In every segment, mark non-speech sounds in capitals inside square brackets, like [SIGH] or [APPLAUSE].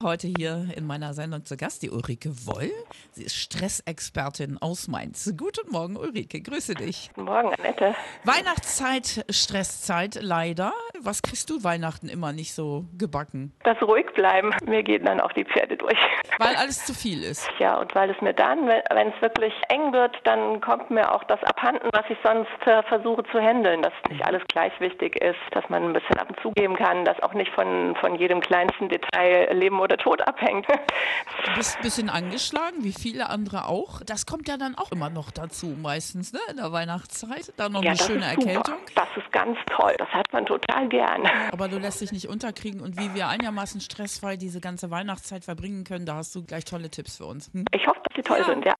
Heute hier in meiner Sendung zu Gast die Ulrike Woll. Sie ist Stressexpertin aus Mainz. Guten Morgen, Ulrike. Grüße dich. Guten Morgen, Annette. Weihnachtszeit, Stresszeit, leider. Was kriegst du Weihnachten immer nicht so gebacken? Das ruhig bleiben. Mir gehen dann auch die Pferde durch. Weil alles zu viel ist. Ja, und weil es mir dann, wenn es wirklich eng wird, dann kommt mir auch das abhanden, was ich sonst äh, versuche zu handeln. Dass nicht alles gleich wichtig ist, dass man ein bisschen ab und zugeben kann, dass auch nicht von, von jedem kleinsten Detail Leben oder Tod abhängt. Du bist ein bisschen angeschlagen, wie viele andere auch. Das kommt ja dann auch immer noch dazu, meistens, ne? In der Weihnachtszeit. Dann noch ja, eine schöne Erkältung. Das ist ganz toll. Das hat man total gern. Aber du lässt dich nicht unterkriegen. Und wie wir einigermaßen stressfrei diese ganze Weihnachtszeit verbringen können, da hast du gleich tolle Tipps für uns. Hm? Ich hoffe, dass sie toll Ja. sind, ja.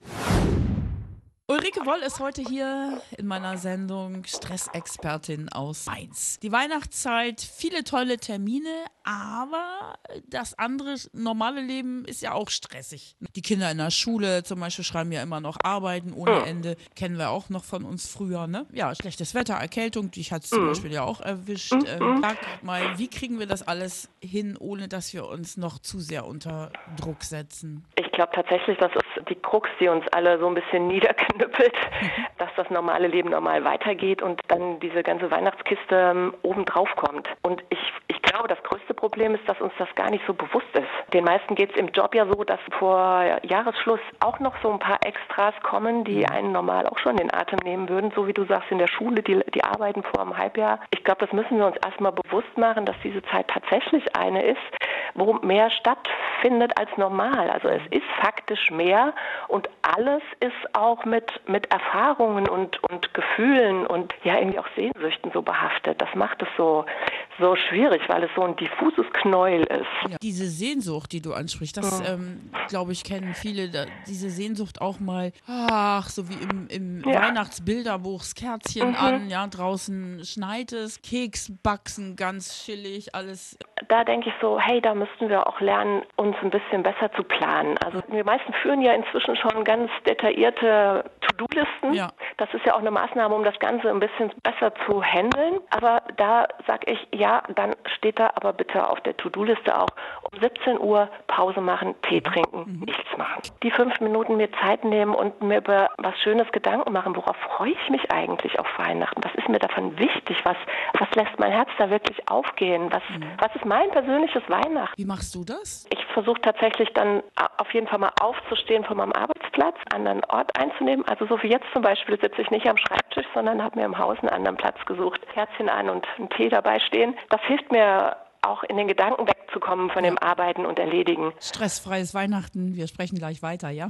Ulrike Woll ist heute hier in meiner Sendung Stressexpertin aus Mainz. Die Weihnachtszeit, viele tolle Termine, aber das andere normale Leben ist ja auch stressig. Die Kinder in der Schule zum Beispiel schreiben ja immer noch Arbeiten ohne Ende. Kennen wir auch noch von uns früher, ne? Ja, schlechtes Wetter, Erkältung, dich hat es zum Beispiel ja auch erwischt. Ähm, sag mal, wie kriegen wir das alles hin, ohne dass wir uns noch zu sehr unter Druck setzen? Ich glaube tatsächlich, das ist die Krux, die uns alle so ein bisschen [LAUGHS] niederknüppelt, dass das normale Leben normal weitergeht und dann diese ganze Weihnachtskiste ähm, obendrauf kommt. Und ich, ich glaube, das größte Problem ist, dass uns das gar nicht so bewusst ist. Den meisten geht es im Job ja so, dass vor Jahresschluss auch noch so ein paar Extras kommen, die einen normal auch schon den Atem nehmen würden, so wie du sagst, in der Schule, die, die arbeiten vor einem Halbjahr. Ich glaube, das müssen wir uns erstmal bewusst machen, dass diese Zeit tatsächlich eine ist, wo mehr stattfindet als normal. Also es ist faktisch mehr und alles ist auch mit, mit Erfahrungen und, und Gefühlen und ja irgendwie auch Sehnsüchten so behaftet. Das macht es so, so schwierig, weil es so ein diffuses Knäuel ist. Ja. Diese Sehnsucht, die du ansprichst, das, Ja. ähm, glaube ich, kennen viele. Da, diese Sehnsucht auch mal, ach, so wie im, im Ja. Weihnachtsbilderbuch, das Kerzchen an, ja, draußen schneit es, Keks backen, ganz chillig, alles. da denke ich so, hey, da müssten wir auch lernen, uns ein bisschen besser zu planen. Also wir meisten führen ja inzwischen schon ganz detaillierte To-Do-Listen. Ja. Das ist ja auch eine Maßnahme, um das Ganze ein bisschen besser zu handeln. Aber da sage ich, ja, dann steht da aber bitte auf der To-Do-Liste auch um 17 Uhr Pause machen, Tee trinken, nichts machen. Die fünf Minuten mir Zeit nehmen und mir über was Schönes Gedanken machen. Worauf freue ich mich eigentlich auf Weihnachten? Was ist mir davon wichtig? Was, was lässt mein Herz da wirklich aufgehen? Was, was ist mein persönliches Weihnachten? Wie machst du das? Ich versuche tatsächlich dann a- auf jeden Fall mal aufzustehen von meinem Arbeitsplatz, einen anderen Ort einzunehmen. Also so wie jetzt zum Beispiel sitze ich nicht am Schreibtisch, sondern habe mir im Haus einen anderen Platz gesucht, Kerzchen an und einen Tee dabei stehen. Das hilft mir auch in den Gedanken wegzukommen von dem Arbeiten und Erledigen. Stressfreies Weihnachten, wir sprechen gleich weiter, ja?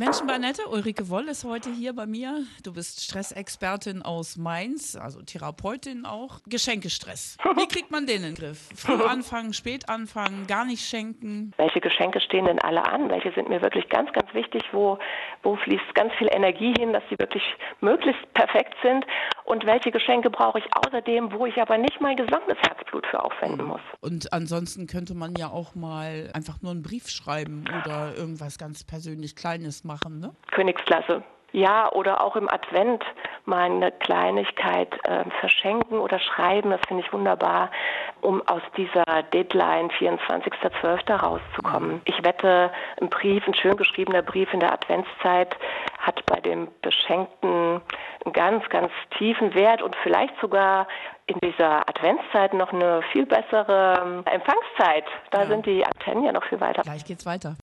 Menschen bei Nette, Ulrike Woll ist heute hier bei mir. Du bist Stressexpertin aus Mainz, also Therapeutin auch. Geschenkestress. Wie kriegt man den in den Griff? Früh [LAUGHS] anfangen, spät anfangen, gar nicht schenken. Welche Geschenke stehen denn alle an? Welche sind mir wirklich ganz, ganz wichtig? Wo, wo fließt ganz viel Energie hin, dass sie wirklich möglichst perfekt sind? Und welche Geschenke brauche ich außerdem, wo ich aber nicht mein gesamtes Herzblut für aufwenden muss? Und ansonsten könnte man ja auch mal einfach nur einen Brief schreiben oder irgendwas ganz persönlich Kleines machen, ne? Königsklasse. Ja, oder auch im Advent mal eine Kleinigkeit äh, verschenken oder schreiben, das finde ich wunderbar, um aus dieser Deadline 24.12. rauszukommen. Ich wette, ein Brief, ein schön geschriebener Brief in der Adventszeit hat bei dem Beschenkten einen ganz, ganz tiefen Wert und vielleicht sogar in dieser Adventszeit noch eine viel bessere ähm, Empfangszeit. Da Ja. sind die Antennen ja noch viel weiter. Gleich geht's weiter.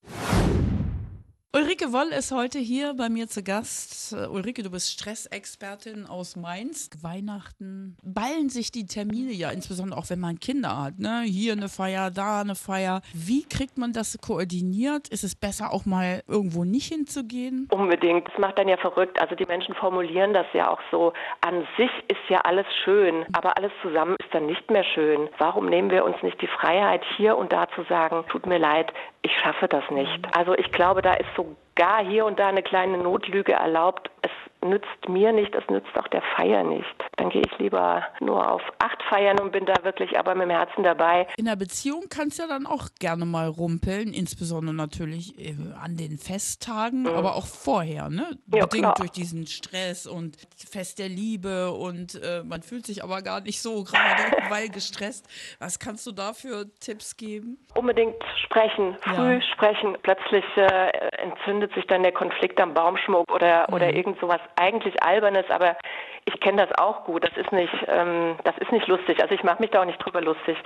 Ulrike Woll ist heute hier bei mir zu Gast. Äh, Ulrike, du bist Stressexpertin aus Mainz. Weihnachten ballen sich die Termine ja, insbesondere auch wenn man Kinder hat. Ne? Hier eine Feier, da eine Feier. Wie kriegt man das koordiniert? Ist es besser, auch mal irgendwo nicht hinzugehen? Unbedingt. Das macht dann ja verrückt. Also die Menschen formulieren das ja auch so. An sich ist ja alles schön, aber alles zusammen ist dann nicht mehr schön. Warum nehmen wir uns nicht die Freiheit, hier und da zu sagen, tut mir leid, ich schaffe das nicht. Also ich glaube, da ist sogar hier und da eine kleine Notlüge erlaubt. Es nützt mir nicht, das nützt auch der Feier nicht. Dann gehe ich lieber nur auf acht Feiern und bin da wirklich aber mit dem Herzen dabei. In der Beziehung kannst du ja dann auch gerne mal rumpeln, insbesondere natürlich äh, an den Festtagen, mhm. aber auch vorher, ne? Ja, Bedingt klar. durch diesen Stress und Fest der Liebe und äh, man fühlt sich aber gar nicht so gerade, [LAUGHS] weil gestresst. Was kannst du da für Tipps geben? Unbedingt sprechen, früh ja. sprechen. Plötzlich äh, entzündet sich dann der Konflikt am Baumschmuck oder, mhm. oder irgend sowas eigentlich Albernes, aber ich kenne das auch gut. Das ist nicht, ähm, das ist nicht lustig. Also ich mache mich da auch nicht drüber lustig.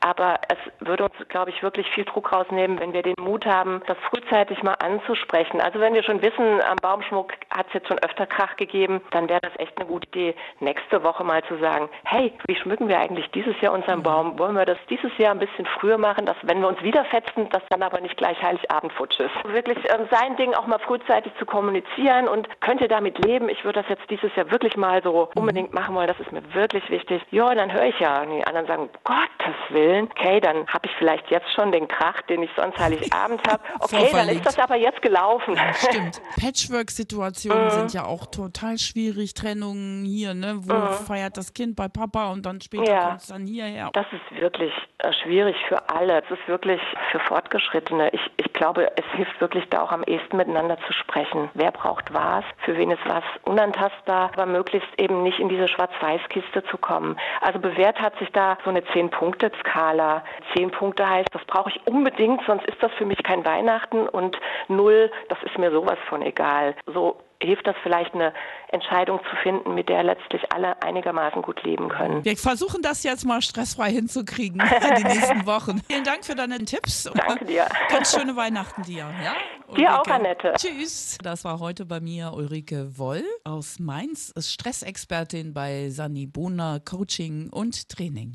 Aber es würde uns, glaube ich, wirklich viel Druck rausnehmen, wenn wir den Mut haben, das frühzeitig mal anzusprechen. Also wenn wir schon wissen, am Baumschmuck hat es jetzt schon öfter Krach gegeben, dann wäre das echt eine gute Idee, nächste Woche mal zu sagen, hey, wie schmücken wir eigentlich dieses Jahr unseren Baum? Wollen wir das dieses Jahr ein bisschen früher machen, dass wenn wir uns wieder fetzen, dass dann aber nicht gleich Heiligabend futsch ist. Wirklich ähm, sein Ding auch mal frühzeitig zu kommunizieren und könnt ihr damit leben. Ich würde das jetzt dieses Jahr wirklich mal so unbedingt machen wollen. Das ist mir wirklich wichtig. Ja, dann höre ich ja. Und die anderen sagen, Gottes Willen Willen, okay, dann habe ich vielleicht jetzt schon den Krach, den ich sonst Heiligabend habe. [LAUGHS] Okay, dann ist das aber jetzt gelaufen. Ja, stimmt. [LAUGHS] Patchwork-Situationen mhm. sind ja auch total schwierig. Trennungen hier, ne? Wo mhm. feiert das Kind bei Papa und dann später ja. kommt es dann hierher. Das ist wirklich schwierig für alle. Es ist wirklich für Fortgeschrittene. Ich, ich glaube, es hilft wirklich da auch am ehesten miteinander zu sprechen. Wer braucht was? Für wen ist was unantastbar? Aber möglichst eben nicht in diese Schwarz-Weiß-Kiste zu kommen. Also bewährt hat sich da so eine Zehn-Punkte-Skala Skala. Zehn Punkte heißt, das brauche ich unbedingt, sonst ist das für mich kein Weihnachten und null, das ist mir sowas von egal. So hilft das vielleicht eine Entscheidung zu finden, mit der letztlich alle einigermaßen gut leben können. Wir versuchen das jetzt mal stressfrei hinzukriegen die nächsten [LAUGHS] Wochen. Vielen Dank für deine Tipps. Danke dir. Ganz schöne Weihnachten dir. Ja? Dir auch, Annette. Tschüss. Das war heute bei mir Ulrike Woll aus Mainz, ist Stressexpertin bei Sani Bona Coaching und Training.